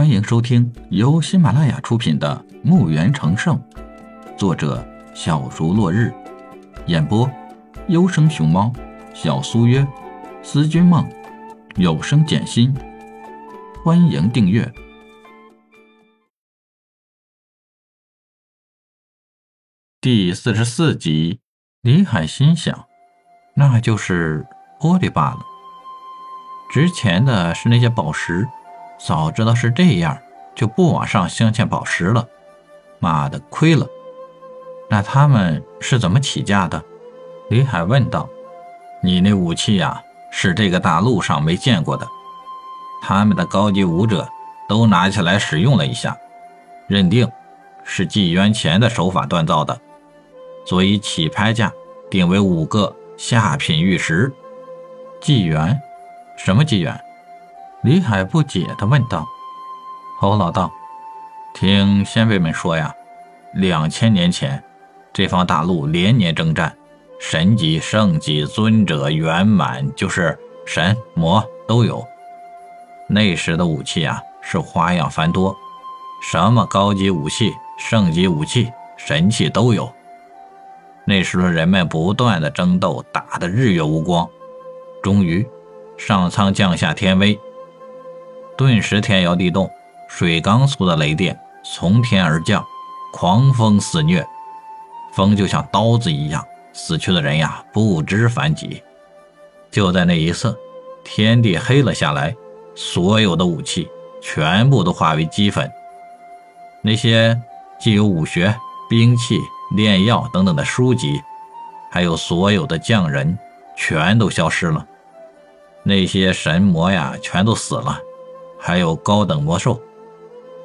欢迎收听由喜马拉雅出品的《墓园成圣》，作者小竹落日，演播优生熊猫、小苏约、思君梦、有声简心。欢迎订阅第四十四集。李海心想，那就是玻璃罢了。值钱的是那些宝石，早知道是这样，就不往上镶嵌宝石了。妈的，亏了！那他们是怎么起价的？李海问道。你那武器呀，是这个大陆上没见过的。他们的高级武者都拿起来使用了一下，认定是纪元前的手法锻造的。所以起拍价定为五个下品玉石。纪元？什么纪元？李海不解地问道。侯老道，听先辈们说呀，两千年前，这方大陆连年征战，神级、圣级、尊者、圆满，就是神魔都有。那时的武器啊，是花样繁多，什么高级武器、圣级武器、神器都有。那时候人们不断的争斗，打得日月无光，终于上苍降下天威，顿时天摇地动，水缸粗的雷电从天而降，狂风肆虐，风就像刀子一样，死去的人呀不知凡几。就在那一刻，天地黑了下来，所有的武器全部都化为齑粉，那些既有武学、兵器。炼药等等的书籍，还有所有的匠人，全都消失了。那些神魔呀，全都死了。还有高等魔兽，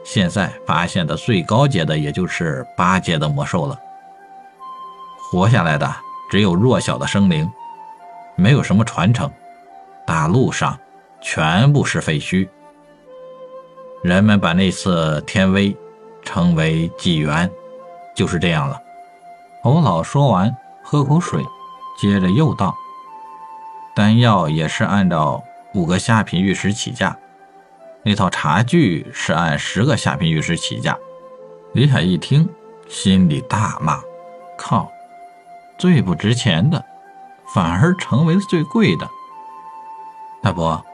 现在发现的最高阶的，也就是八阶的魔兽了。活下来的只有弱小的生灵，没有什么传承。大陆上全部是废墟。人们把那次天威称为纪元，就是这样了。侯老说完，喝口水，接着又道：“丹药也是按照五个下品玉石起价，那套茶具是按十个下品玉石起价。”李海一听，心里大骂：“靠！最不值钱的，反而成为了最贵的。”大伯，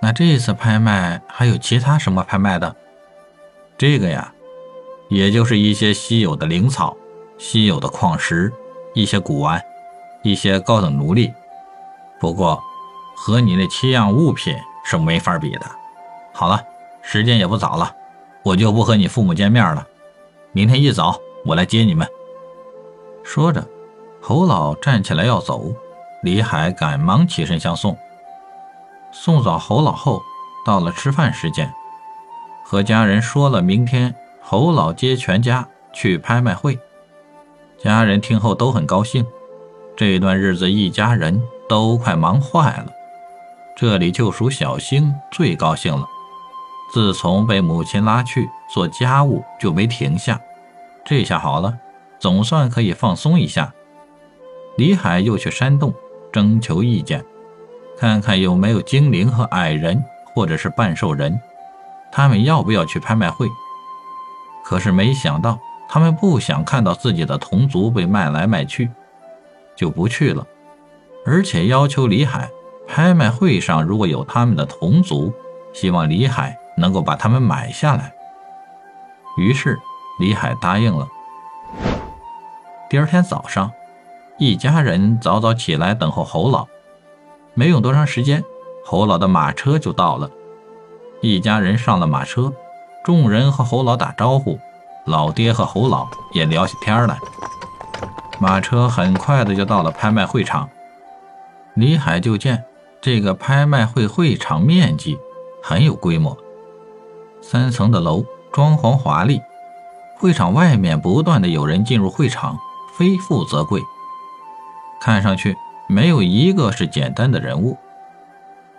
那这次拍卖还有其他什么拍卖的？这个呀，也就是一些稀有的灵草。稀有的矿石，一些古玩，一些高等奴隶，不过和你那七样物品是没法比的。好了，时间也不早了，我就不和你父母见面了。明天一早我来接你们。说着，侯老站起来要走，李海赶忙起身相送。送走侯老后，到了吃饭时间，和家人说了明天侯老接全家去拍卖会。家人听后都很高兴，这段日子一家人都快忙坏了。这里就属小星最高兴了。自从被母亲拉去做家务，就没停下。这下好了，总算可以放松一下。李海又去山洞征求意见，看看有没有精灵和矮人，或者是半兽人，他们要不要去拍卖会？可是没想到。他们不想看到自己的同族被卖来卖去，就不去了，而且要求李海拍卖会上如果有他们的同族，希望李海能够把他们买下来。于是李海答应了。第二天早上，一家人早早起来等候侯老，没用多长时间，侯老的马车就到了。一家人上了马车，众人和侯老打招呼。老爹和侯老也聊起天来，马车很快的就到了拍卖会场。李海就见这个拍卖会会场面积很有规模，三层的楼，装潢华丽。会场外面不断的有人进入会场，非富则贵，看上去没有一个是简单的人物。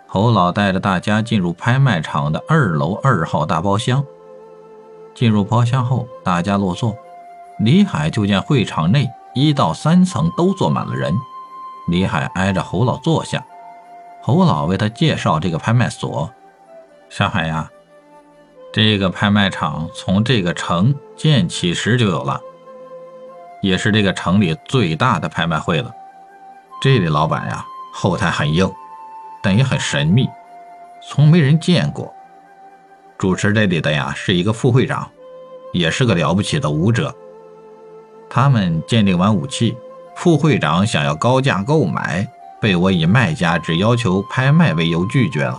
侯老带着大家进入拍卖场的二楼二号大包厢。进入包厢后，大家落座。李海就见会场内一到三层都坐满了人。李海挨着侯老坐下，侯老为他介绍这个拍卖所。小海呀，这个拍卖场从这个城建起时就有了，也是这个城里最大的拍卖会了。这里老板呀，后台很硬，但也很神秘，从没人见过。主持这里的呀是一个副会长，也是个了不起的武者。他们鉴定完武器，副会长想要高价购买，被我以卖家只要求拍卖为由拒绝了。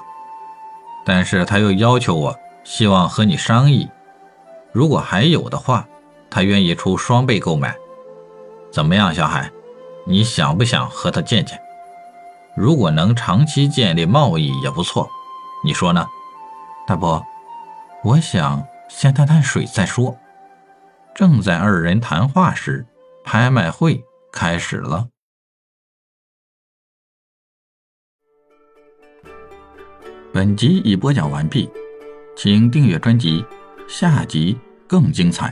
但是他又要求我。希望和你商议，如果还有的话，他愿意出双倍购买。怎么样，小海？你想不想和他见见？如果能长期建立贸易也不错，你说呢？大伯，我想先探探水再说。正在二人谈话时，拍卖会开始了。本集已播讲完毕。请订阅专辑，下集更精彩。